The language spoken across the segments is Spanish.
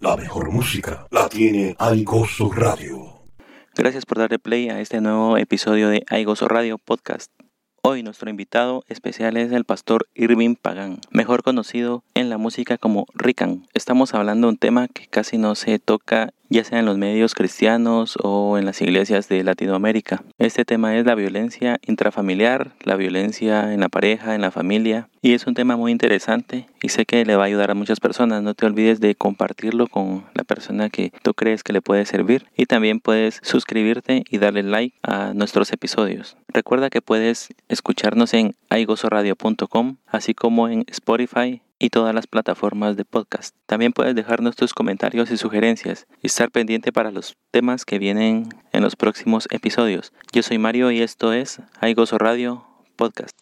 La mejor música la tiene Aigoso Radio. Gracias por darle play a este nuevo episodio de Aigoso Radio Podcast. Hoy nuestro invitado especial es el pastor Irving Pagán, mejor conocido en la música como Rican. Estamos hablando de un tema que casi no se toca ya sea en los medios cristianos o en las iglesias de Latinoamérica. Este tema es la violencia intrafamiliar, la violencia en la pareja, en la familia, y es un tema muy interesante y sé que le va a ayudar a muchas personas. No te olvides de compartirlo con la persona que tú crees que le puede servir y también puedes suscribirte y darle like a nuestros episodios. Recuerda que puedes escucharnos en aigosoradio.com, así como en Spotify, y todas las plataformas de podcast. También puedes dejarnos tus comentarios y sugerencias y estar pendiente para los temas que vienen en los próximos episodios. Yo soy Mario y esto es Hay Gozo Radio Podcast.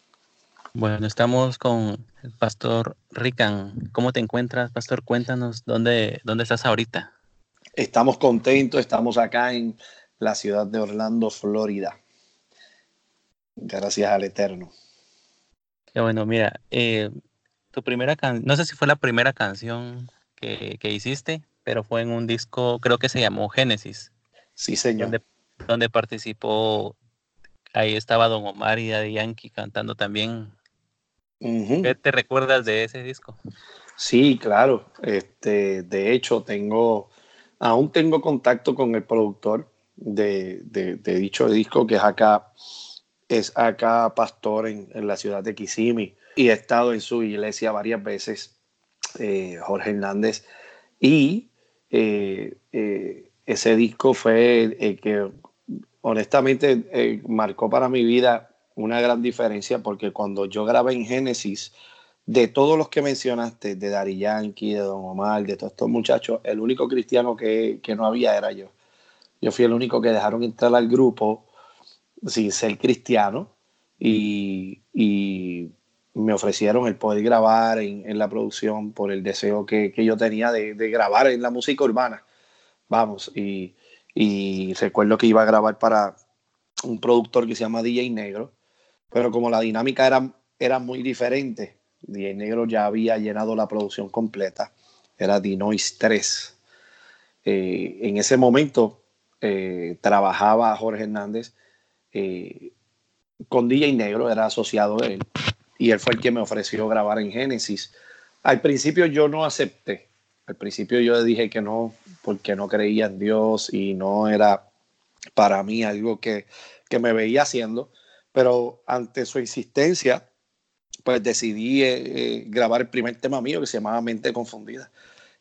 Bueno, estamos con el pastor Rican. ¿Cómo te encuentras, pastor? Cuéntanos dónde, dónde estás ahorita. Estamos contentos, estamos acá en la ciudad de Orlando, Florida. Gracias al Eterno. Qué bueno, mira, eh, tu primera canción, no sé si fue la primera canción que, hiciste, pero fue en un disco, creo que se llamó Génesis. Sí, señor. Donde, participó, ahí estaba Don Omar y Daddy Yankee cantando también. ¿Qué te recuerdas de ese disco? Sí, claro. Este, de hecho, tengo, aún tengo contacto con el productor de, dicho disco, que es acá, es acá pastor en, en la ciudad de Kissimmee y he estado en su iglesia varias veces, eh, Jorge Hernández, y eh, eh, ese disco fue el que honestamente marcó para mi vida una gran diferencia porque cuando yo grabé en Génesis, de todos los que mencionaste, de Dari Yankee, de Don Omar, de todos estos muchachos, el único cristiano que, no había era yo. Yo fui el único que dejaron entrar al grupo sin ser cristiano y, y me ofrecieron el poder grabar en, la producción por el deseo que, yo tenía de, grabar en la música urbana. Vamos, y, recuerdo que iba a grabar para un productor que se llama DJ Negro, pero como la dinámica era, era muy diferente, DJ Negro ya había llenado la producción completa, era Dinois 3. Eh, en ese momento eh, trabajaba Jorge Hernández eh, con DJ Negro, era asociado de él y él fue el que me ofreció grabar en Génesis. Al principio yo no acepté, al principio yo dije que no, porque no creía en Dios y no era para mí algo que, me veía haciendo, pero ante su insistencia, pues decidí eh, eh, grabar el primer tema mío que se llamaba Mente Confundida.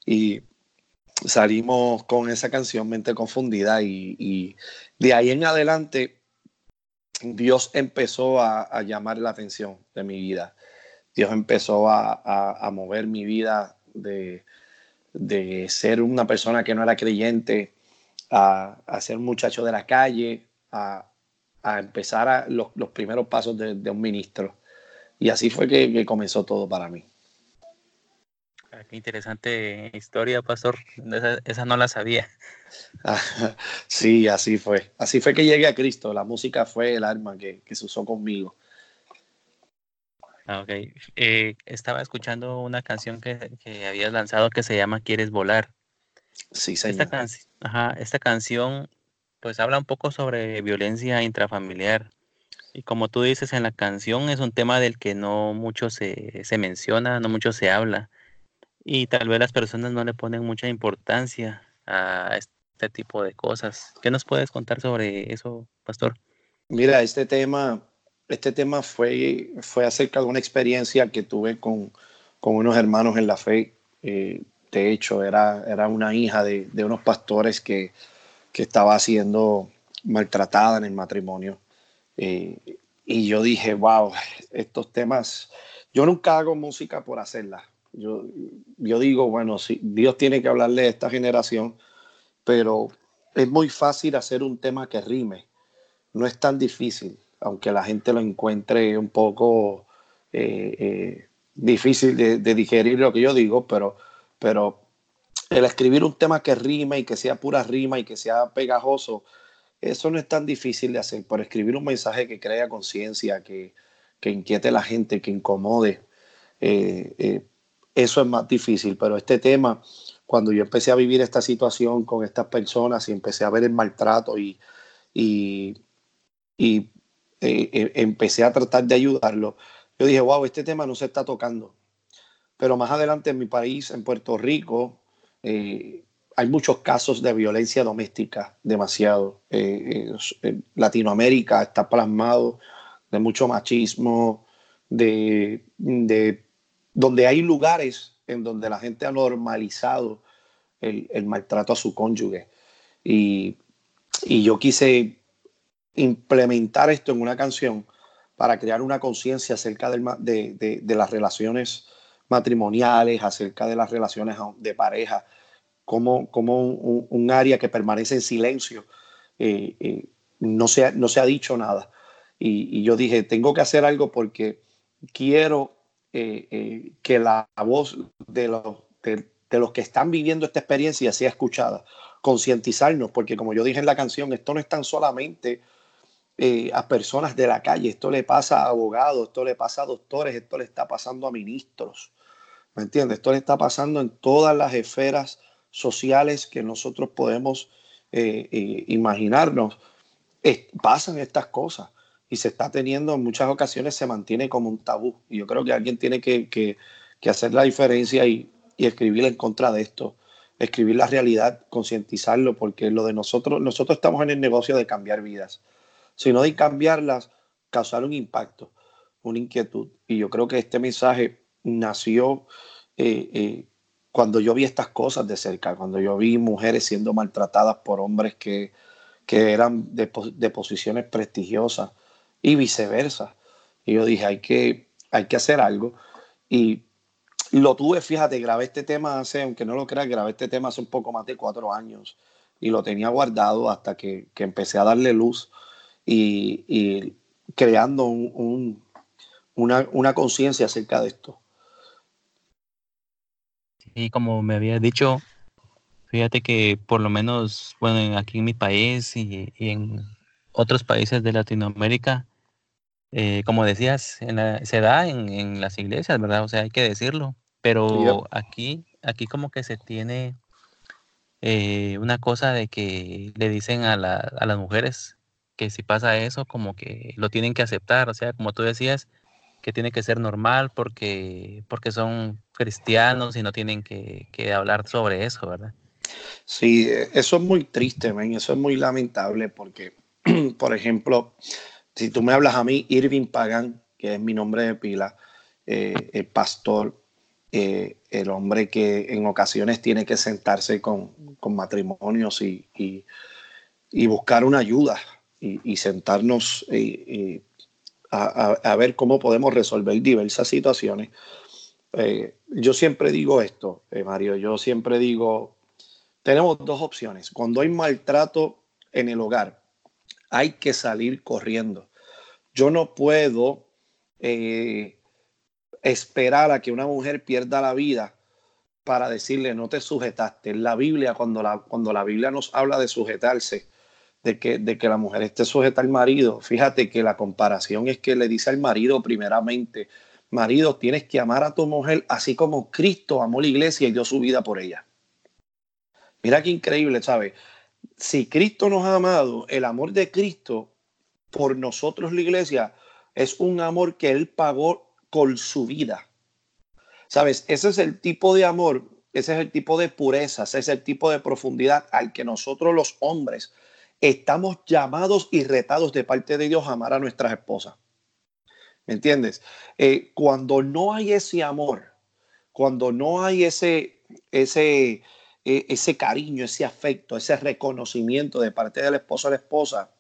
Y salimos con esa canción Mente Confundida y de ahí en adelante Dios empezó a, llamar la atención de mi vida. Dios empezó a, mover mi vida de, ser una persona que no era creyente a, ser muchacho de la calle, a, empezar los, primeros pasos de, un ministro. Y así fue que comenzó todo para mí. Ah, qué interesante historia, pastor. Esa, no la sabía. sí, así fue. Así fue que llegué a Cristo. La música fue el arma que, se usó conmigo. Ah, ok. Eh, estaba escuchando una canción que, habías lanzado que se llama Quieres volar. Sí, señor. Esta, esta canción pues habla un poco sobre violencia intrafamiliar. Y como tú dices en la canción, es un tema del que no mucho se, se menciona, no mucho se habla y tal vez las personas no le ponen mucha importancia a este tipo de cosas. ¿Qué nos puedes contar sobre eso, pastor? Mira, este tema, este tema fue, fue acerca de una experiencia que tuve con, unos hermanos en la fe. Eh, de hecho, era, era una hija de, unos pastores que, estaba siendo maltratada en el matrimonio. Eh, y yo dije, wow, estos temas, yo nunca hago música por hacerla, yo, yo digo, bueno, sí, Dios tiene que hablarle a esta generación, pero es muy fácil hacer un tema que rime. No es tan difícil, aunque la gente lo encuentre un poco eh, eh, difícil de, digerir lo que yo digo, pero, pero el escribir un tema que rime y que sea pura rima y que sea pegajoso, eso no es tan difícil de hacer. Por escribir un mensaje que crea conciencia, que, que inquiete a la gente, que incomode, eh, eso es más difícil, pero este tema, cuando yo empecé a vivir esta situación con estas personas y empecé a ver el maltrato y, y, eh, eh, empecé a tratar de ayudarlo, yo dije, wow, este tema no se está tocando. Pero más adelante en mi país, en Puerto Rico, eh, hay muchos casos de violencia doméstica, demasiado. Latinoamérica está plasmado de mucho machismo, de, de, donde hay lugares en donde la gente ha normalizado el, el maltrato a su cónyuge. Y, y yo quise implementar esto en una canción para crear una conciencia acerca de, de, las relaciones matrimoniales, acerca de las relaciones de pareja, como, como un, área que permanece en silencio, eh, eh, no, se, no se ha dicho nada. Y, yo dije, tengo que hacer algo porque quiero eh, que la voz de los, de, los que están viviendo esta experiencia sea escuchada, concientizarnos, porque como yo dije en la canción, esto no es tan solamente eh, a personas de la calle, esto le pasa a abogados, esto le pasa a doctores, esto le está pasando a ministros, ¿me entiendes? Esto le está pasando en todas las esferas sociales que nosotros podemos eh, eh, imaginarnos. pasan estas cosas y se está teniendo en muchas ocasiones, se mantiene como un tabú. Y yo creo que alguien tiene que, que, que hacer la diferencia y, y escribir en contra de esto escribir la realidad, concientizarlo, porque lo de nosotros, nosotros estamos en el negocio de cambiar vidas sino de cambiarlas, causar un impacto, una inquietud. Y yo creo que este mensaje nació eh, eh, cuando yo vi estas cosas de cerca, cuando yo vi mujeres siendo maltratadas por hombres que, eran de, posiciones prestigiosas y viceversa. Y yo dije, hay que, hay que hacer algo. Y lo tuve, fíjate, grabé este tema hace, aunque no lo creas, grabé este tema hace un poco más de cuatro años y lo tenía guardado hasta que, que empecé a darle luz y, creando una, conciencia acerca de esto. Y como me había dicho, fíjate que por lo menos, bueno, aquí en mi país y, en otros países de Latinoamérica, eh, como decías, se da en, las iglesias, ¿verdad? O sea, hay que decirlo. Pero aquí, aquí como que se tiene eh, una cosa de que le dicen a, a las mujeres que si pasa eso, como que lo tienen que aceptar, o sea, como tú decías, que tiene que ser normal porque, porque son cristianos y no tienen que, hablar sobre eso, ¿verdad? Sí, e, eso es muy triste, man. eso es muy lamentable porque, por ejemplo, si tú me hablas a mí, Irving Pagan, que es mi nombre de pila, eh, el pastor, eh, el hombre que en ocasiones tiene que sentarse con, matrimonios y, y, buscar una ayuda y, sentarnos eh, eh, a, ver cómo podemos resolver diversas situaciones. Yo siempre digo esto, Mario, yo siempre digo, tenemos dos opciones. Cuando hay maltrato en el hogar, hay que salir corriendo. Yo no puedo esperar a que una mujer pierda la vida para decirle no te sujetaste. En la Biblia, cuando la, cuando la Biblia nos habla de sujetarse, de que, de que la mujer esté sujeta al marido. Fíjate que la comparación es que le dice al marido primeramente, marido, tienes que amar a tu mujer así como Cristo amó la iglesia y dio su vida por ella. Mira qué increíble, ¿sabes? Si Cristo nos ha amado, el amor de Cristo por nosotros la iglesia es un amor que Él pagó con su vida. ¿Sabes? Ese es el tipo de amor, ese es el tipo de pureza, ese es el tipo de profundidad al que nosotros los hombres estamos llamados y retados de parte de Dios a amar a nuestras esposas. ¿Me entiendes? Eh, cuando no hay ese amor, cuando no hay ese, ese, e, ese cariño, ese afecto, ese reconocimiento de parte del esposo a la esposa,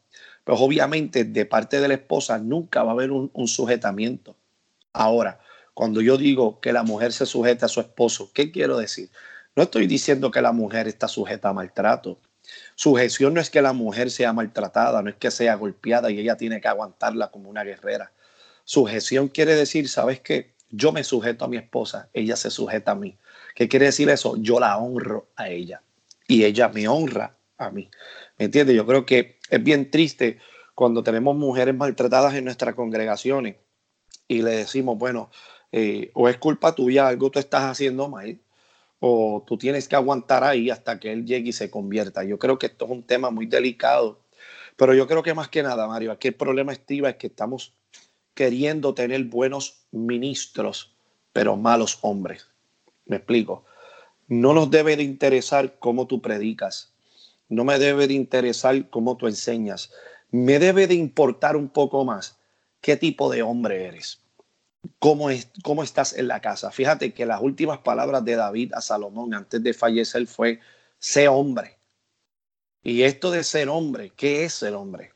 pues obviamente de parte de la esposa nunca va a haber un, un sujetamiento. Ahora, cuando yo digo que la mujer se sujeta a su esposo, ¿qué quiero decir? No estoy diciendo que la mujer está sujeta a maltrato. Sujeción no es que la mujer sea maltratada, no es que sea golpeada y ella tiene que aguantarla como una guerrera. Sujeción quiere decir, ¿sabes qué? Yo me sujeto a mi esposa, ella se sujeta a mí. ¿Qué quiere decir eso? Yo la honro a ella y ella me honra a mí. ¿Me entiendes? Yo creo que es bien triste cuando tenemos mujeres maltratadas en nuestras congregaciones y le decimos, bueno, eh, o es culpa tuya, algo tú estás haciendo mal, o tú tienes que aguantar ahí hasta que él llegue y se convierta. Yo creo que esto es un tema muy delicado, pero yo creo que más que nada, Mario, aquí el problema es que estamos queriendo tener buenos ministros, pero malos hombres. Me explico. No nos debe de interesar cómo tú predicas, no me debe de interesar cómo tú enseñas, me debe de importar un poco más qué tipo de hombre eres, cómo, es, cómo estás en la casa. Fíjate que las últimas palabras de David a Salomón antes de fallecer fue, sé hombre. Y esto de ser hombre, ¿qué es ser hombre?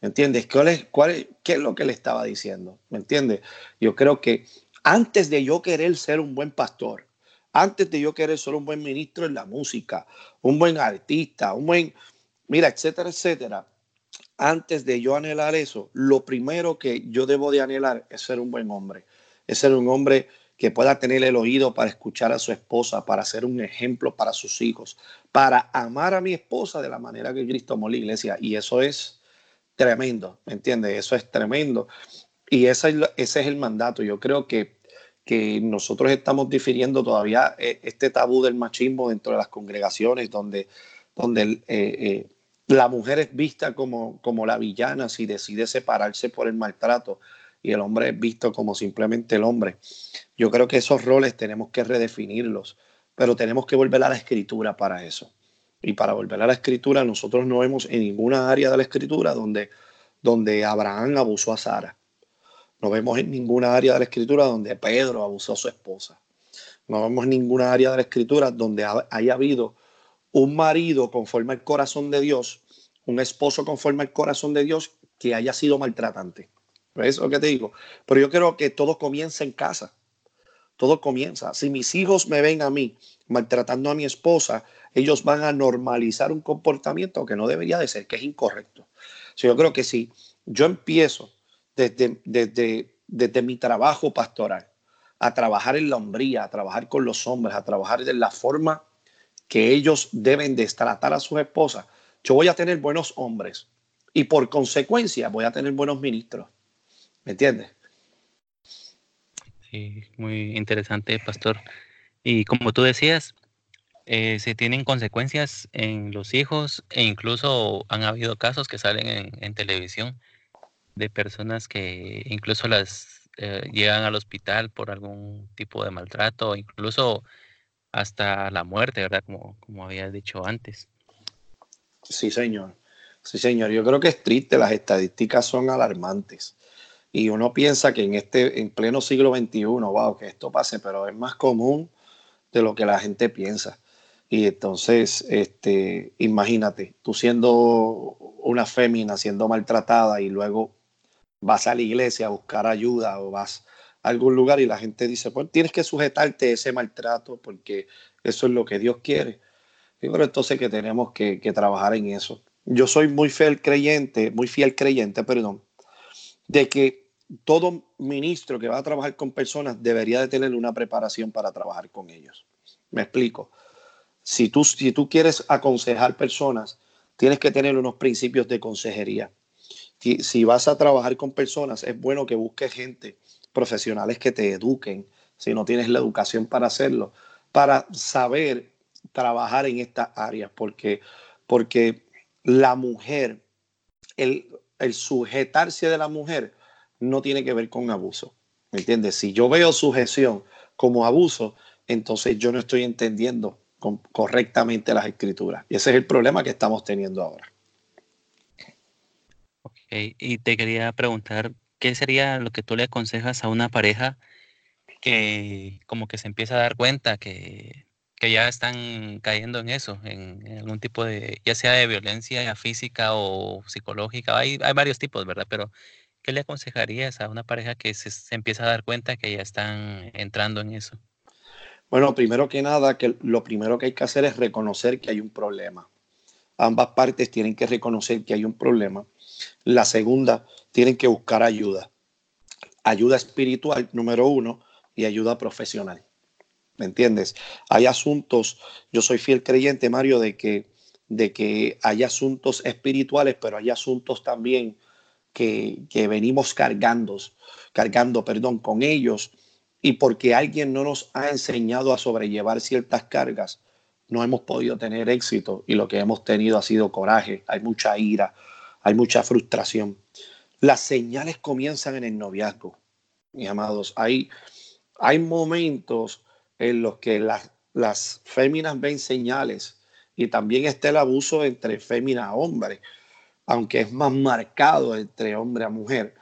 ¿Me entiendes? ¿Cuál es, cuál ¿Qué es lo que le estaba diciendo? ¿Me entiendes? Yo creo que antes de yo querer ser un buen pastor, antes de yo querer ser un buen ministro en la música, un buen artista, un buen, mira, etcétera, etcétera, antes de yo anhelar eso, lo primero que yo debo de anhelar es ser un buen hombre, es ser un hombre que pueda tener el oído para escuchar a su esposa, para ser un ejemplo para sus hijos, para amar a mi esposa de la manera que Cristo amó la iglesia. Y eso es tremendo, ¿me entiendes? Eso es tremendo. Y ese es, ese es el mandato. Yo creo que, que nosotros estamos difiriendo todavía eh, este tabú del machismo dentro de las congregaciones, donde, donde eh, eh, la mujer es vista como, como la villana si decide separarse por el maltrato y el hombre es visto como simplemente el hombre. Yo creo que esos roles tenemos que redefinirlos, pero tenemos que volver a la escritura para eso. Y para volver a la escritura, nosotros no vemos en ninguna área de la escritura donde, donde Abraham abusó a Sara. No vemos en ninguna área de la escritura donde Pedro abusó a su esposa. No vemos en ninguna área de la escritura donde haya habido un marido conforme al corazón de Dios, un esposo conforme al corazón de Dios que haya sido maltratante. ¿Ves lo que te digo? Pero yo creo que todo comienza en casa. Todo comienza. Si mis hijos me ven a mí maltratando a mi esposa, ellos van a normalizar un comportamiento que no debería de ser, que es incorrecto. yo creo que si yo empiezo desde, desde, desde mi trabajo pastoral a trabajar en la hombría, a trabajar con los hombres, a trabajar de la forma que ellos deben de tratar a sus esposas, yo voy a tener buenos hombres y por consecuencia voy a tener buenos ministros. ¿Me entiendes? Sí, muy interesante, pastor. Y como tú decías, eh, se tienen consecuencias en los hijos e incluso han habido casos que salen en, televisión de personas que incluso las eh, llegan al hospital por algún tipo de maltrato, incluso hasta la muerte, ¿verdad? Como, como había dicho antes. Sí, señor. Sí, señor. Yo creo que es triste, las estadísticas son alarmantes. Y uno piensa que en este, en pleno siglo XXI, wow, que esto pase, pero es más común de lo que la gente piensa. Y entonces, este, imagínate, tú siendo una fémina, siendo maltratada y luego vas a la iglesia a buscar ayuda o vas a algún lugar y la gente dice, pues tienes que sujetarte a ese maltrato porque eso es lo que Dios quiere. Y bueno, entonces que tenemos que, trabajar en eso. Yo soy muy fiel creyente, muy fiel creyente, perdón, de que todo ministro que va a trabajar con personas debería de tener una preparación para trabajar con ellos. Me explico. Si tú, si tú quieres aconsejar personas, tienes que tener unos principios de consejería. Si, vas a trabajar con personas, es bueno que busques gente, profesionales que te eduquen, si no tienes la educación para hacerlo, para saber trabajar en estas áreas, porque, porque la mujer, el, el sujetarse de la mujer no tiene que ver con abuso. ¿Me entiendes? Si yo veo sujeción como abuso, entonces yo no estoy entendiendo correctamente las escrituras. Y ese es el problema que estamos teniendo ahora. Y te quería preguntar, ¿qué sería lo que tú le aconsejas a una pareja que como que se empieza a dar cuenta que, ya están cayendo en eso, en, algún tipo de, ya sea de violencia física o psicológica, hay, hay varios tipos, ¿verdad? Pero ¿qué le aconsejarías a una pareja que se empieza a dar cuenta que ya están entrando en eso? Bueno, primero que nada, que lo primero que hay que hacer es reconocer que hay un problema. Ambas partes tienen que reconocer que hay un problema. La segunda, tienen que buscar ayuda. Ayuda espiritual, número uno, y ayuda profesional. ¿Me entiendes? Hay asuntos, yo soy fiel creyente, Mario, de que, de que hay asuntos espirituales, pero hay asuntos también que, que venimos cargando, cargando, perdón, con ellos y porque alguien no nos ha enseñado a sobrellevar ciertas cargas, no hemos podido tener éxito y lo que hemos tenido ha sido coraje, hay mucha ira, hay mucha frustración. Las señales comienzan en el noviazgo, mis amados. Hay, hay momentos en los que las, las féminas ven señales y también está el abuso entre fémina a hombre, aunque es más marcado entre hombre a mujer.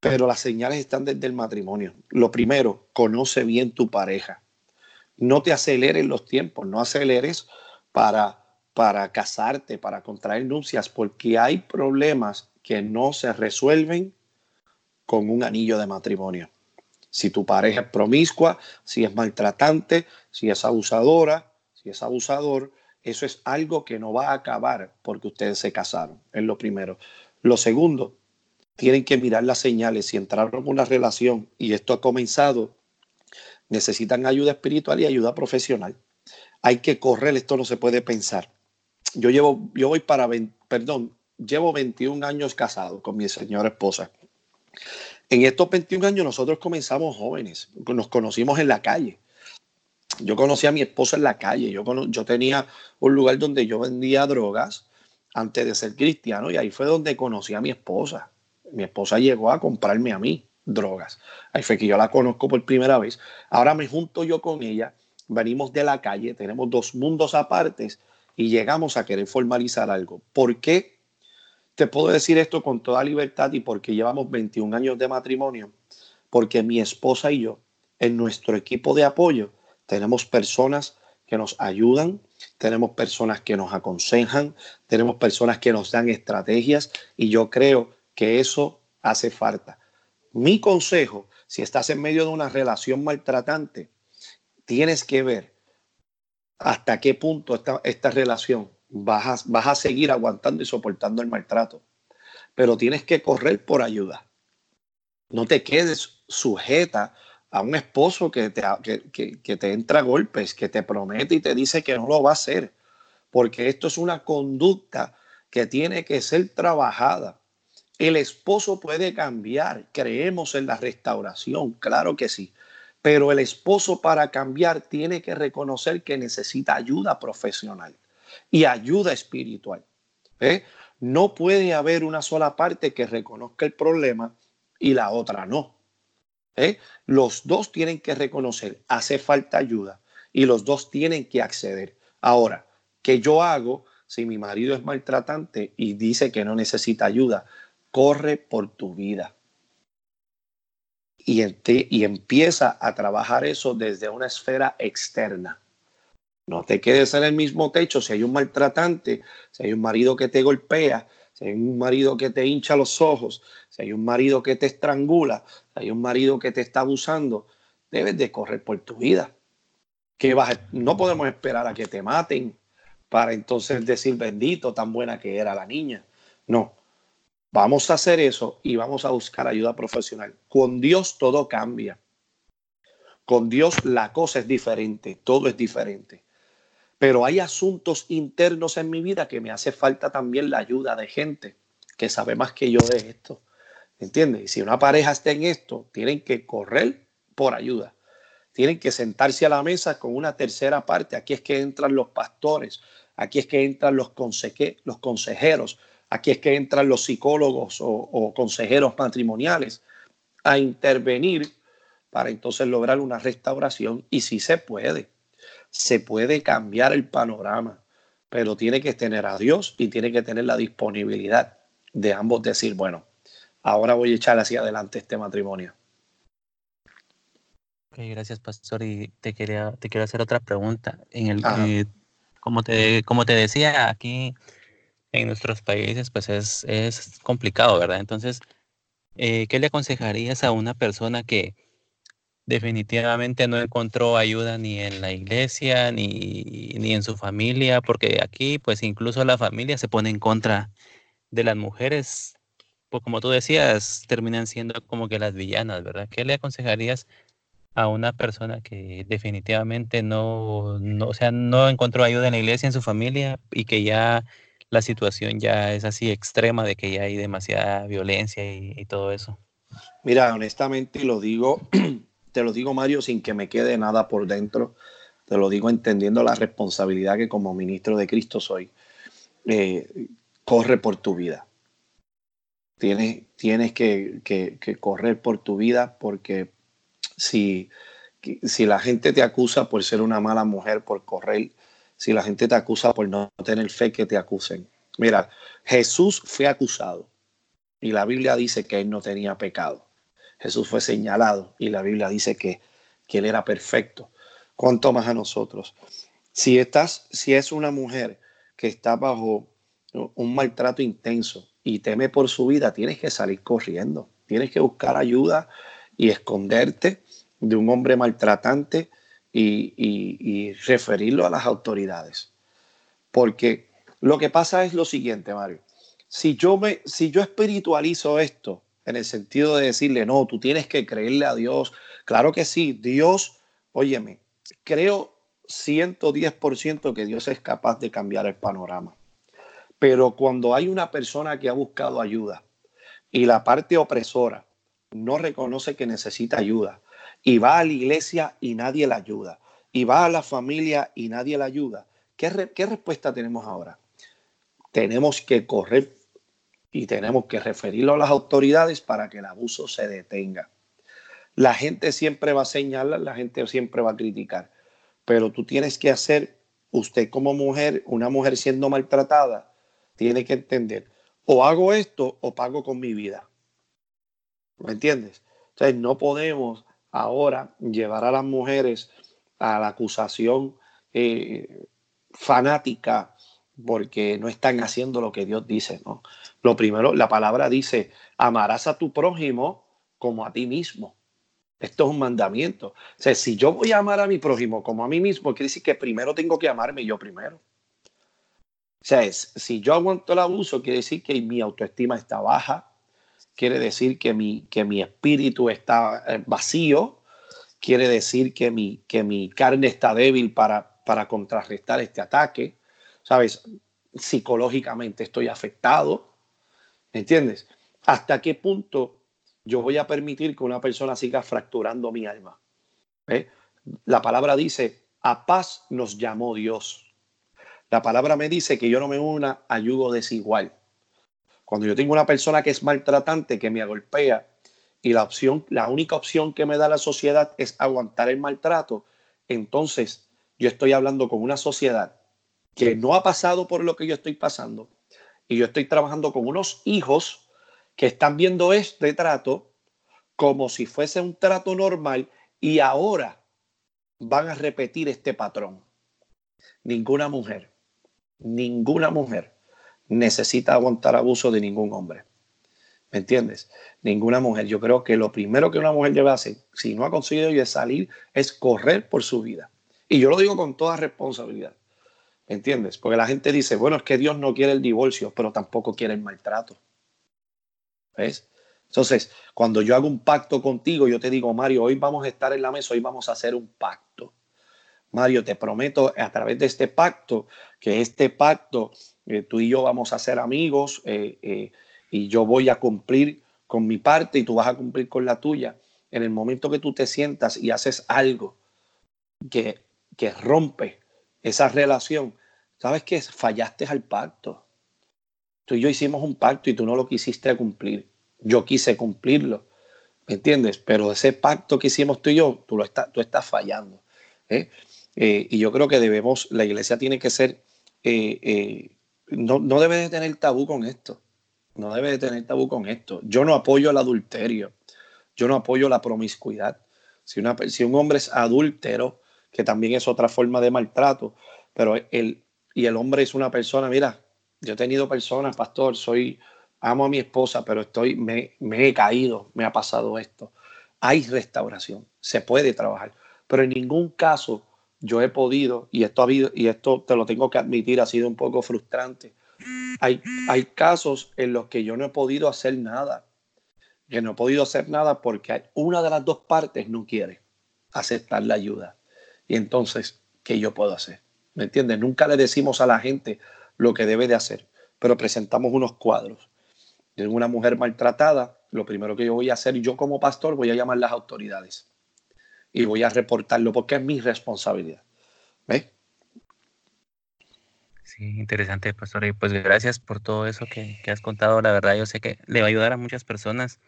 Pero las señales están desde el matrimonio. Lo primero, conoce bien tu pareja. No te aceleres los tiempos, no aceleres para, para casarte, para contraer nupcias, porque hay problemas que no se resuelven con un anillo de matrimonio. Si tu pareja es promiscua, si es maltratante, si es abusadora, si es abusador, eso es algo que no va a acabar porque ustedes se casaron, es lo primero. Lo segundo, tienen que mirar las señales. Si entraron en una relación y esto ha comenzado, necesitan ayuda espiritual y ayuda profesional. Hay que correr, esto no se puede pensar. Yo llevo, yo voy para, perdón, llevo 21 años casado con mi señora esposa. En estos 21 años nosotros comenzamos jóvenes, nos conocimos en la calle. Yo conocí a mi esposa en la calle, yo, yo tenía un lugar donde yo vendía drogas antes de ser cristiano y ahí fue donde conocí a mi esposa. Mi esposa llegó a comprarme a mí drogas. Ahí fue que yo la conozco por primera vez. Ahora me junto yo con ella, venimos de la calle, tenemos dos mundos apartes y llegamos a querer formalizar algo. ¿Por qué te puedo decir esto con toda libertad y porque llevamos 21 años de matrimonio? Porque mi esposa y yo, en nuestro equipo de apoyo, tenemos personas que nos ayudan, tenemos personas que nos aconsejan, tenemos personas que nos dan estrategias y yo creo que eso hace falta. Mi consejo, si estás en medio de una relación maltratante, tienes que ver hasta qué punto esta, esta relación vas a, vas a seguir aguantando y soportando el maltrato. Pero tienes que correr por ayuda. No te quedes sujeta a un esposo que te, que, que, te entra a golpes, que te promete y te dice que no lo va a hacer, porque esto es una conducta que tiene que ser trabajada. El esposo puede cambiar, creemos en la restauración, claro que sí, pero el esposo para cambiar tiene que reconocer que necesita ayuda profesional y ayuda espiritual. ¿eh? No puede haber una sola parte que reconozca el problema y la otra no. ¿eh? Los dos tienen que reconocer, hace falta ayuda y los dos tienen que acceder. Ahora, ¿qué yo hago si mi marido es maltratante y dice que no necesita ayuda? Corre por tu vida. Y, y empieza a trabajar eso desde una esfera externa. No te quedes en el mismo techo. Si hay un maltratante, si hay un marido que te golpea, si hay un marido que te hincha los ojos, si hay un marido que te estrangula, si hay un marido que te está abusando, debes de correr por tu vida. Que vas no podemos esperar a que te maten para entonces decir bendito, tan buena que era la niña. No, vamos a hacer eso y vamos a buscar ayuda profesional. Con Dios todo cambia. Con Dios la cosa es diferente, todo es diferente. Pero hay asuntos internos en mi vida que me hace falta también la ayuda de gente que sabe más que yo de esto. ¿Entiendes? Y si una pareja está en esto, tienen que correr por ayuda. Tienen que sentarse a la mesa con una tercera parte. Aquí es que entran los pastores, aquí es que entran los, los consejeros, aquí es que entran los psicólogos o, o consejeros matrimoniales a intervenir para entonces lograr una restauración. Y si se puede, se puede cambiar el panorama, pero tiene que tener a Dios y tiene que tener la disponibilidad de ambos decir, bueno, ahora voy a echar hacia adelante este matrimonio. Ok, gracias, pastor. Y te quería, te quiero hacer otra pregunta. En el como te, como te decía, aquí en nuestros países, pues es, es complicado, ¿verdad? Entonces, eh, ¿qué le aconsejarías a una persona que definitivamente no encontró ayuda ni en la iglesia ni, ni en su familia? Porque aquí, pues incluso la familia se pone en contra de las mujeres pues como tú decías, terminan siendo como que las villanas, ¿verdad? ¿Qué le aconsejarías a una persona que definitivamente no, no, o sea, no encontró ayuda en la iglesia, en su familia y que ya la situación ya es así extrema de que ya hay demasiada violencia y, todo eso? Mira, honestamente lo digo te lo digo Mario sin que me quede nada por dentro, te lo digo entendiendo la responsabilidad que como ministro de Cristo soy, eh, corre por tu vida. Tienes, tienes que, que, correr por tu vida porque si, si la gente te acusa por ser una mala mujer, por correr, si la gente te acusa por no tener fe, que te acusen. Mira, Jesús fue acusado y la Biblia dice que él no tenía pecado. Jesús fue señalado y la Biblia dice que, que él era perfecto. ¿Cuánto más a nosotros? Si estás, si es una mujer que está bajo un maltrato intenso y teme por su vida, tienes que salir corriendo, tienes que buscar ayuda y esconderte de un hombre maltratante y, referirlo a las autoridades. Porque lo que pasa es lo siguiente, Mario. Si yo, me, si yo espiritualizo esto en el sentido de decirle, no, tú tienes que creerle a Dios, claro que sí, Dios, óyeme, creo 110% que Dios es capaz de cambiar el panorama. Pero cuando hay una persona que ha buscado ayuda y la parte opresora no reconoce que necesita ayuda y va a la iglesia y nadie la ayuda y va a la familia y nadie la ayuda, ¿qué, qué respuesta tenemos ahora? Tenemos que correr y tenemos que referirlo a las autoridades para que el abuso se detenga. La gente siempre va a señalar, la gente siempre va a criticar, pero tú tienes que hacer, usted como mujer, una mujer siendo maltratada, tiene que entender, o hago esto o pago con mi vida. ¿Me entiendes? Entonces no podemos ahora llevar a las mujeres a la acusación eh, fanática porque no están haciendo lo que Dios dice, ¿no? Lo primero, la palabra dice, amarás a tu prójimo como a ti mismo. Esto es un mandamiento. O sea, si yo voy a amar a mi prójimo como a mí mismo, quiere decir que primero tengo que amarme yo primero. O sea, si yo aguanto el abuso, quiere decir que mi autoestima está baja, quiere decir que mi, que mi espíritu está eh, vacío, quiere decir que mi, que mi carne está débil para, para contrarrestar este ataque, ¿sabes? Psicológicamente estoy afectado, ¿entiendes? ¿Hasta qué punto yo voy a permitir que una persona siga fracturando mi alma? ¿Eh? La palabra dice, a paz nos llamó Dios. La palabra me dice que yo no me una a yugo desigual. Cuando yo tengo una persona que es maltratante, que me agolpea, y la opción, la única opción que me da la sociedad es aguantar el maltrato, entonces yo estoy hablando con una sociedad que no ha pasado por lo que yo estoy pasando y yo estoy trabajando con unos hijos que están viendo este trato como si fuese un trato normal y ahora van a repetir este patrón. Ninguna mujer, ninguna mujer necesita aguantar abuso de ningún hombre. ¿Me entiendes? Ninguna mujer. Yo creo que lo primero que una mujer debe hacer, si no ha conseguido salir, es correr por su vida. Y yo lo digo con toda responsabilidad. ¿Me entiendes? Porque la gente dice, bueno, es que Dios no quiere el divorcio, pero tampoco quiere el maltrato. ¿Ves? Entonces, cuando yo hago un pacto contigo, yo te digo, Mario, hoy vamos a estar en la mesa, hoy vamos a hacer un pacto. Mario, te prometo a través de este pacto, que este pacto, eh, tú y yo vamos a ser amigos, eh, eh, y yo voy a cumplir con mi parte y tú vas a cumplir con la tuya. En el momento que tú te sientas y haces algo que, que rompe esa relación, sabes que fallaste al pacto. Tú y yo hicimos un pacto y tú no lo quisiste cumplir. Yo quise cumplirlo. ¿Me entiendes? Pero ese pacto que hicimos tú y yo, tú, lo tú estás fallando. y yo creo que debemos, la iglesia tiene que ser, no, no debe de tener tabú con esto no debe de tener tabú con esto. Yo no apoyo el adulterio, yo no apoyo la promiscuidad. Si, una, si un hombre es adúltero, que también es otra forma de maltrato, pero el, y el hombre es una persona, mira, yo he tenido personas, pastor, soy, amo a mi esposa, pero estoy, me, me he caído, me ha pasado esto. Hay restauración, se puede trabajar, pero en ningún caso yo he podido, y esto, ha habido, y esto te lo tengo que admitir, ha sido un poco frustrante, hay, hay casos en los que yo no he podido hacer nada. Que no he podido hacer nada porque una de las dos partes no quiere aceptar la ayuda. Y entonces, ¿qué yo puedo hacer? ¿Me entiendes? Nunca le decimos a la gente lo que debe de hacer, pero presentamos unos cuadros. De una mujer maltratada, lo primero que yo voy a hacer, yo como pastor, voy a llamar las autoridades. Y voy a reportarlo porque es mi responsabilidad. ¿Ves? Sí, interesante, pastor. Y pues gracias por todo eso que, que, has contado. La verdad, yo sé que le va a ayudar a muchas personas,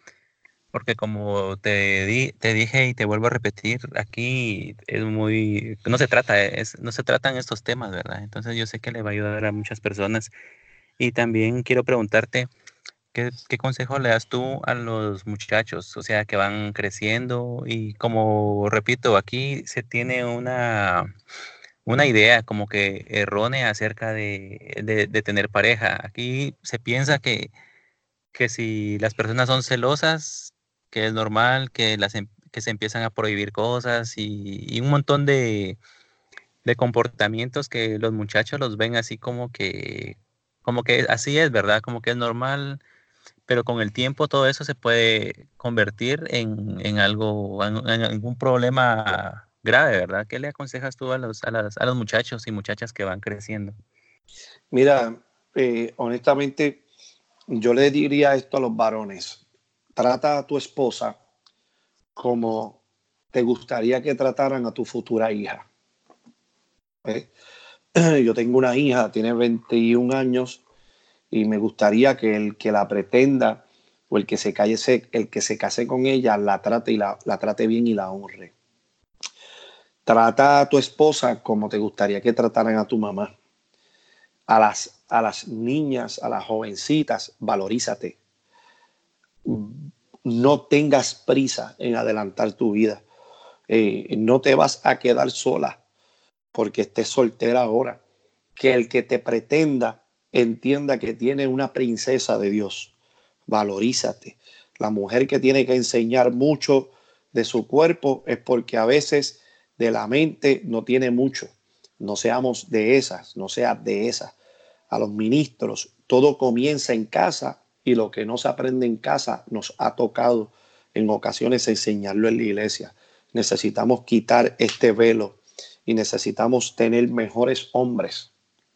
porque como te, di, te dije y te vuelvo a repetir, aquí es muy, no se trata, es, no se tratan estos temas, ¿verdad? Entonces yo sé que le va a ayudar a muchas personas. Y también quiero preguntarte, ¿qué, qué consejo le das tú a los muchachos? O sea, que van creciendo y como repito, aquí se tiene una una idea como que errónea acerca de, de, tener pareja. Aquí se piensa que, que si las personas son celosas, que es normal, que, las, em, que se empiezan a prohibir cosas y, un montón de, de, comportamientos que los muchachos los ven así como que, como que así es, ¿verdad? Como que es normal, pero con el tiempo todo eso se puede convertir en, en algo, en, algún problema grave, ¿verdad? ¿Qué le aconsejas tú a los, a, los muchachos y muchachas que van creciendo? Mira, eh, honestamente, yo le diría esto a los varones. Trata a tu esposa como te gustaría que trataran a tu futura hija. Yo tengo una hija, tiene 21 años y me gustaría que el que la pretenda o el que se, case, el que se case con ella la trate y la, la trate bien y la honre. Trata a tu esposa como te gustaría que trataran a tu mamá. A las, a las niñas, a las jovencitas, valorízate. No tengas prisa en adelantar tu vida. Eh, no te vas a quedar sola porque estés soltera ahora. Que el que te pretenda entienda que tiene una princesa de Dios. Valorízate. La mujer que tiene que enseñar mucho de su cuerpo es porque a veces de la mente no tiene mucho. No seamos de esas, no seas de esas. A los ministros, todo comienza en casa y lo que no se aprende en casa nos ha tocado en ocasiones enseñarlo en la iglesia. Necesitamos quitar este velo y necesitamos tener mejores hombres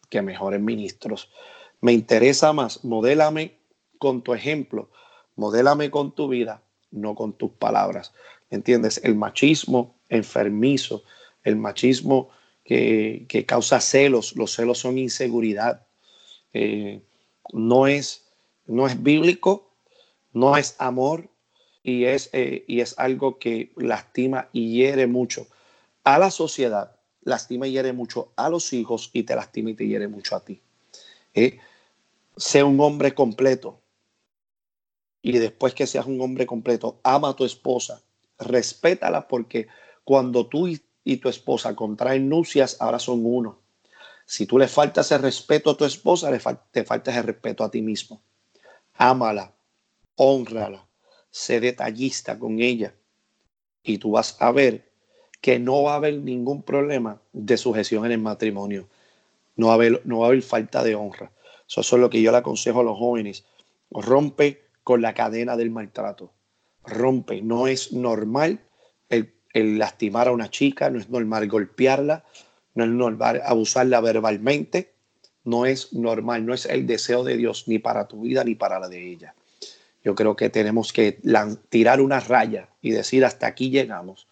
que mejores ministros. Me interesa más, modélame con tu ejemplo, modélame con tu vida, no con tus palabras. ¿Entiendes? El machismo enfermizo, el machismo que, causa celos, los celos son inseguridad. Eh, no, es, no es bíblico, no es amor y es, eh, y es algo que lastima y hiere mucho a la sociedad, lastima y hiere mucho a los hijos y te lastima y te hiere mucho a ti. Eh, sé un hombre completo y después que seas un hombre completo, ama a tu esposa, respétala porque cuando tú y, tu esposa contraen nupcias, ahora son uno. Si tú le faltas el respeto a tu esposa, te faltas el respeto a ti mismo. Ámala, honrala, sé detallista con ella y tú vas a ver que no va a haber ningún problema de sujeción en el matrimonio. No va a haber, no va a haber falta de honra. Eso es lo que yo le aconsejo a los jóvenes. Rompe con la cadena del maltrato. Rompe. No es normal el el lastimar a una chica, no es normal golpearla, no es normal abusarla verbalmente, no es normal, no es el deseo de Dios ni para tu vida ni para la de ella. Yo creo que tenemos que tirar una raya y decir hasta aquí llegamos.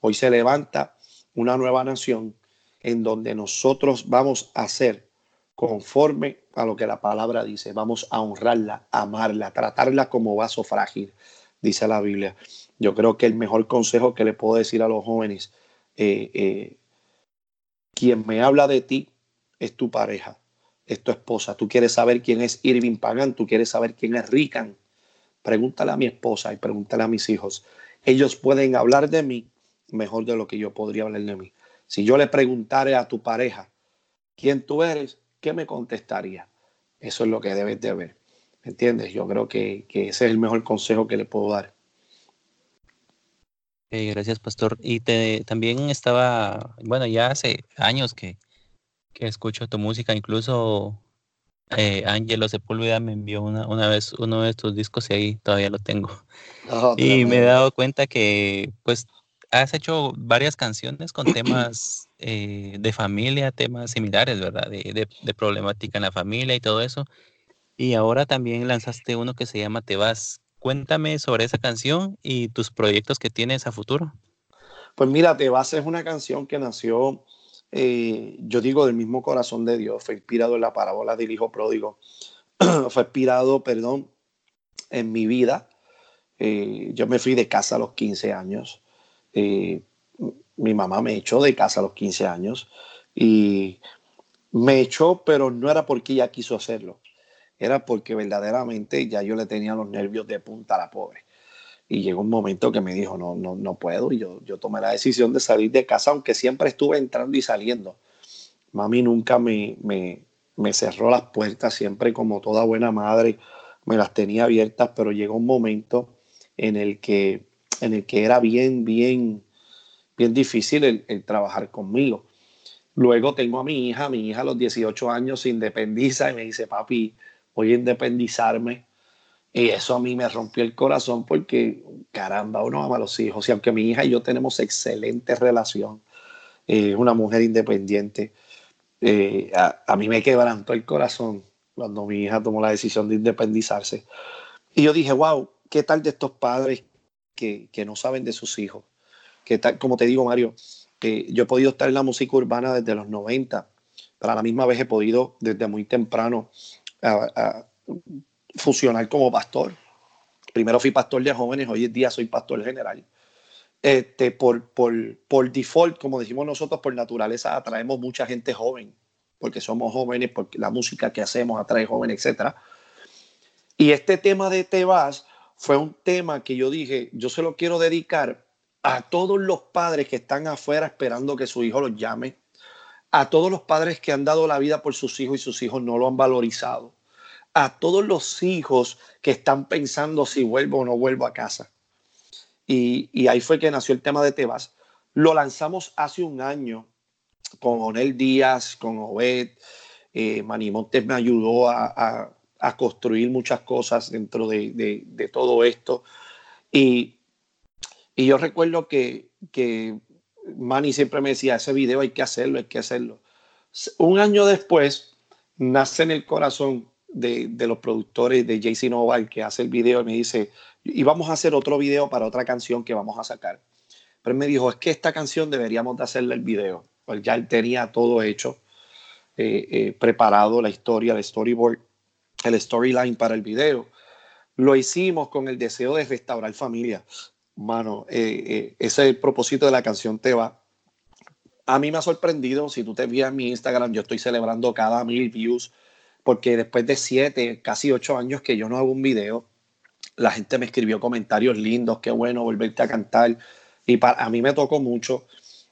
Hoy se levanta una nueva nación en donde nosotros vamos a ser conforme a lo que la palabra dice. Vamos a honrarla, amarla, tratarla como vaso frágil, dice la Biblia. Yo creo que el mejor consejo que le puedo decir a los jóvenes, eh, eh, quien me habla de ti es tu pareja, es tu esposa. Tú quieres saber quién es Irving Pagan, tú quieres saber quién es Rican. Pregúntale a mi esposa y pregúntale a mis hijos. Ellos pueden hablar de mí mejor de lo que yo podría hablar de mí. Si yo le preguntara a tu pareja quién tú eres, ¿qué me contestaría? Eso es lo que debes de ver. ¿Me entiendes? Yo creo que, que ese es el mejor consejo que le puedo dar gracias, Pastor. Y te, también estaba, bueno, ya hace años que, que escucho tu música, incluso eh, Angelo Sepúlveda me envió una, una vez uno de tus discos y ahí todavía lo tengo. Oh, y me he dado cuenta que pues has hecho varias canciones con temas eh, de familia, temas similares, ¿verdad? De, de, problemática en la familia y todo eso. Y ahora también lanzaste uno que se llama Te vas. Cuéntame sobre esa canción y tus proyectos que tienes a futuro. Pues mira, Te vas es una canción que nació, eh, yo digo, del mismo corazón de Dios. Fue inspirado en la parábola del Hijo Pródigo. Fue inspirado, perdón, en mi vida. Eh, yo me fui de casa a los 15 años. Eh, mi mamá me echó de casa a los 15 años y me echó, pero no era porque ella quiso hacerlo, era porque verdaderamente ya yo le tenía los nervios de punta a la pobre. Y llegó un momento que me dijo, no, no, no puedo. Y yo, yo tomé la decisión de salir de casa, aunque siempre estuve entrando y saliendo. Mami nunca me, me, me cerró las puertas, siempre como toda buena madre me las tenía abiertas, pero llegó un momento en el que, en el que era bien, bien, bien difícil el, trabajar conmigo. Luego tengo a mi hija, mi hija a los 18 años se independiza y me dice, papi, voy a independizarme. Y eso a mí me rompió el corazón porque, caramba, uno ama a los hijos. Y aunque mi hija y yo tenemos excelente relación, es eh, una mujer independiente, eh, a, mí me quebrantó el corazón cuando mi hija tomó la decisión de independizarse. Y yo dije, wow, ¿qué tal de estos padres que, que no saben de sus hijos? ¿Qué tal, como te digo, Mario, que yo he podido estar en la música urbana desde los 90, pero a la misma vez he podido desde muy temprano fusionar como pastor. Primero fui pastor de jóvenes, hoy en día soy pastor general. Este, por, por, por default, como decimos nosotros, por naturaleza atraemos mucha gente joven, porque somos jóvenes, porque la música que hacemos atrae jóvenes, etc. Y este tema de Te vas fue un tema que yo dije, yo se lo quiero dedicar a todos los padres que están afuera esperando que su hijo los llame, a todos los padres que han dado la vida por sus hijos y sus hijos no lo han valorizado, a todos los hijos que están pensando si vuelvo o no vuelvo a casa. Y, ahí fue que nació el tema de Tebas. Lo lanzamos hace un año con Onel Díaz, con Obed. Eh, Manny Montes me ayudó a, construir muchas cosas dentro de, todo esto. Y, y, yo recuerdo que, que Manny siempre me decía, ese video hay que hacerlo, hay que hacerlo. Un año después, nace en el corazón de, los productores de JC Noval que hace el video y me dice, y vamos a hacer otro video para otra canción que vamos a sacar. Pero me dijo, es que esta canción deberíamos de hacerle el video. Pues ya él tenía todo hecho, eh, eh, preparado, la historia, el storyboard, el storyline para el video. Lo hicimos con el deseo de restaurar familia. Mano, eh, ese es el propósito de la canción Te va. A mí me ha sorprendido, si tú te fijas en mi Instagram, yo estoy celebrando cada mil views, porque después de siete, casi ocho años que yo no hago un video, la gente me escribió comentarios lindos, qué bueno volverte a cantar. Y para, a mí me tocó mucho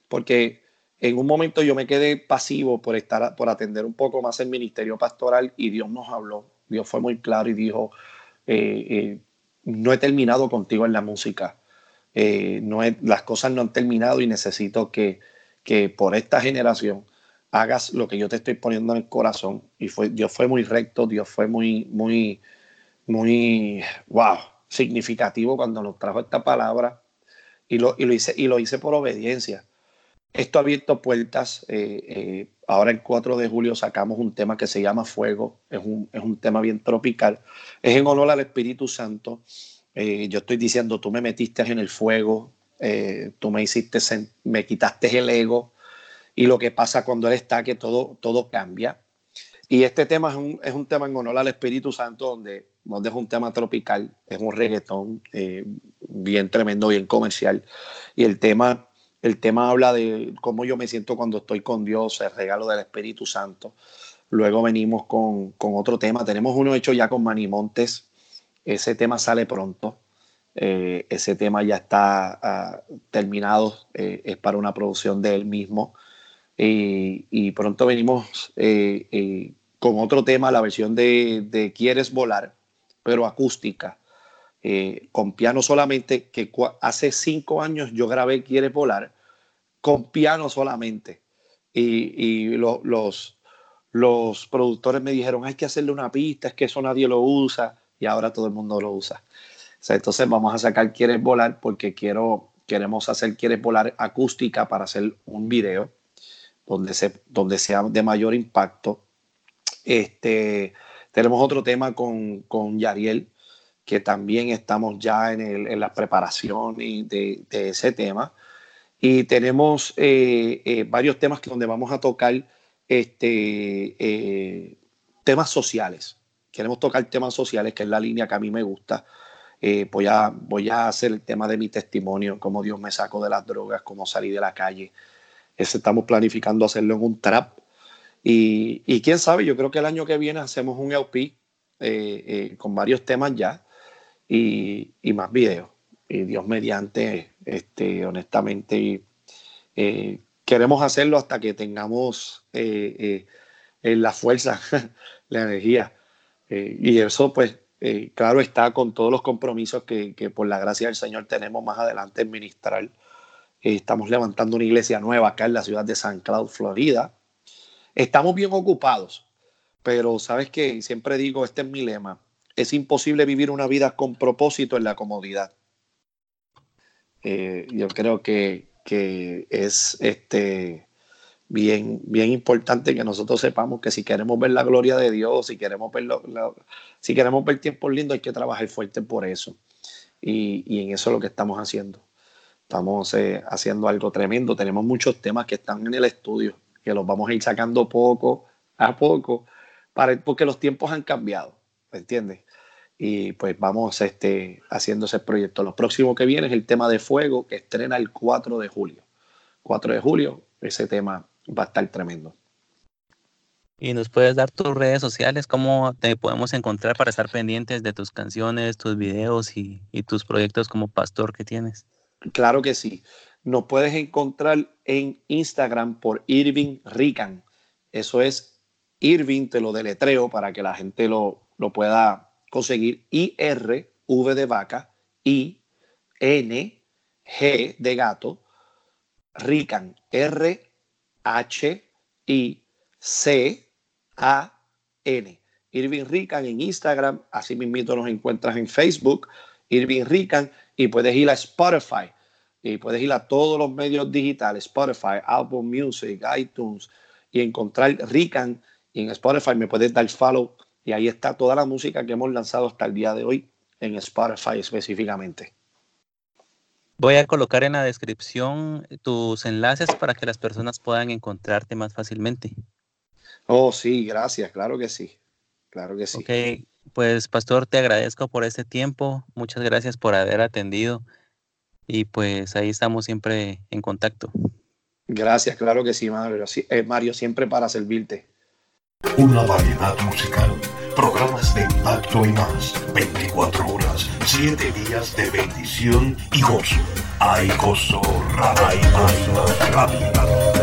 porque en un momento yo me quedé pasivo por, estar, por atender un poco más el ministerio pastoral y Dios nos habló. Dios fue muy claro y dijo, eh, eh, no he terminado contigo en la música. Eh, no las cosas no han terminado y necesito que, que por esta generación hagas lo que yo te estoy poniendo en el corazón. Y fue, Dios fue muy recto, Dios fue muy, muy, muy, wow, significativo cuando nos trajo esta palabra y lo, y lo, hice, y lo hice por obediencia. Esto ha abierto puertas. Eh, eh, ahora el 4 de julio sacamos un tema que se llama Fuego. Es un, es un tema bien tropical. Es en honor al Espíritu Santo. Eh, yo estoy diciendo, tú me metiste en el fuego, tú me hiciste, me quitaste el ego. Y lo que pasa cuando Él está, que todo, todo cambia. Y este tema es un, es un tema en honor al Espíritu Santo, donde nos deja un tema tropical, es un reggaetón eh, bien tremendo, bien comercial. Y el tema, el tema habla de cómo yo me siento cuando estoy con Dios, el regalo del Espíritu Santo. Luego venimos con, otro tema. Tenemos uno hecho ya con Manimontes. Ese tema sale pronto. Eh, ese tema ya está ah, terminado. Eh, es para una producción de él mismo. y pronto venimos con otro tema, la versión de, Quieres volar, pero acústica, eh, con piano solamente, que hace cinco años yo grabé Quieres volar con piano solamente. Y, los, los productores me dijeron, hay que hacerle una pista, es que eso nadie lo usa, y ahora todo el mundo lo usa. entonces vamos a sacar Quieres volar porque quiero, queremos hacer Quieres volar acústica para hacer un video donde, se, donde sea de mayor impacto este, tenemos otro tema con, con Yariel, que también estamos ya en, el, en la preparación de, de, ese tema. Y tenemos eh, eh, varios temas donde vamos a tocar este, eh, temas sociales. Queremos tocar temas sociales, que es la línea que a mí me gusta. voy, a, voy a hacer el tema de mi testimonio, cómo Dios me sacó de las drogas, cómo salí de la calle. Ese estamos planificando hacerlo en un trap. Y, y quién sabe, yo creo que el año que viene hacemos un LP con varios temas ya y, y más videos y Dios mediante, este, honestamente, eh, queremos hacerlo hasta que tengamos eh, eh, la fuerza, la energía. y eso, pues, claro está con todos los compromisos que, que, por la gracia del Señor tenemos más adelante en ministrar. estamos levantando una iglesia nueva acá en la ciudad de San Cloud, Florida. Estamos bien ocupados, pero sabes que siempre digo, este es mi lema, es imposible vivir una vida con propósito en la comodidad. Eh, yo creo que, es este, bien, bien importante que nosotros sepamos que si queremos ver la gloria de Dios, si queremos ver, si queremos ver tiempos lindos, hay que trabajar fuerte por eso. Y, en eso es lo que estamos haciendo. Estamos eh, haciendo algo tremendo. Tenemos muchos temas que están en el estudio, que los vamos a ir sacando poco a poco, para, porque los tiempos han cambiado, ¿me entiendes? Y pues vamos este, haciendo ese proyecto. Lo próximo que viene es el tema de fuego que estrena el 4 de julio. 4 de julio, ese tema va a estar tremendo. Y nos puedes dar tus redes sociales, cómo te podemos encontrar para estar pendientes de tus canciones, tus videos y, y tus proyectos como pastor que tienes. Claro que sí. Nos puedes encontrar en Instagram por Irving Rican. Eso es Irving, te lo deletreo para que la gente lo, lo pueda conseguir IR, V de vaca, I, N, G de gato, RICAN, R, H, I, C, A, N. Irving Rican en Instagram, así mismo nos encuentras en Facebook, Irving Rican, y puedes ir a Spotify, y puedes ir a todos los medios digitales, Spotify, Apple Music, iTunes, y encontrar Rican, y en Spotify me puedes dar follow y ahí está toda la música que hemos lanzado hasta el día de hoy en Spotify específicamente. Voy a colocar en la descripción tus enlaces para que las personas puedan encontrarte más fácilmente. Oh, sí, gracias, claro que sí. Claro que sí. Ok, pues pastor, te agradezco por este tiempo. Muchas gracias por haber atendido. Y pues ahí estamos siempre en contacto. Gracias, claro que sí, Mario. Eh, Mario, siempre para servirte. Una variedad musical, programas de impacto y más, 24 horas, 7 días de bendición y gozo. Hay gozo, hay gozo,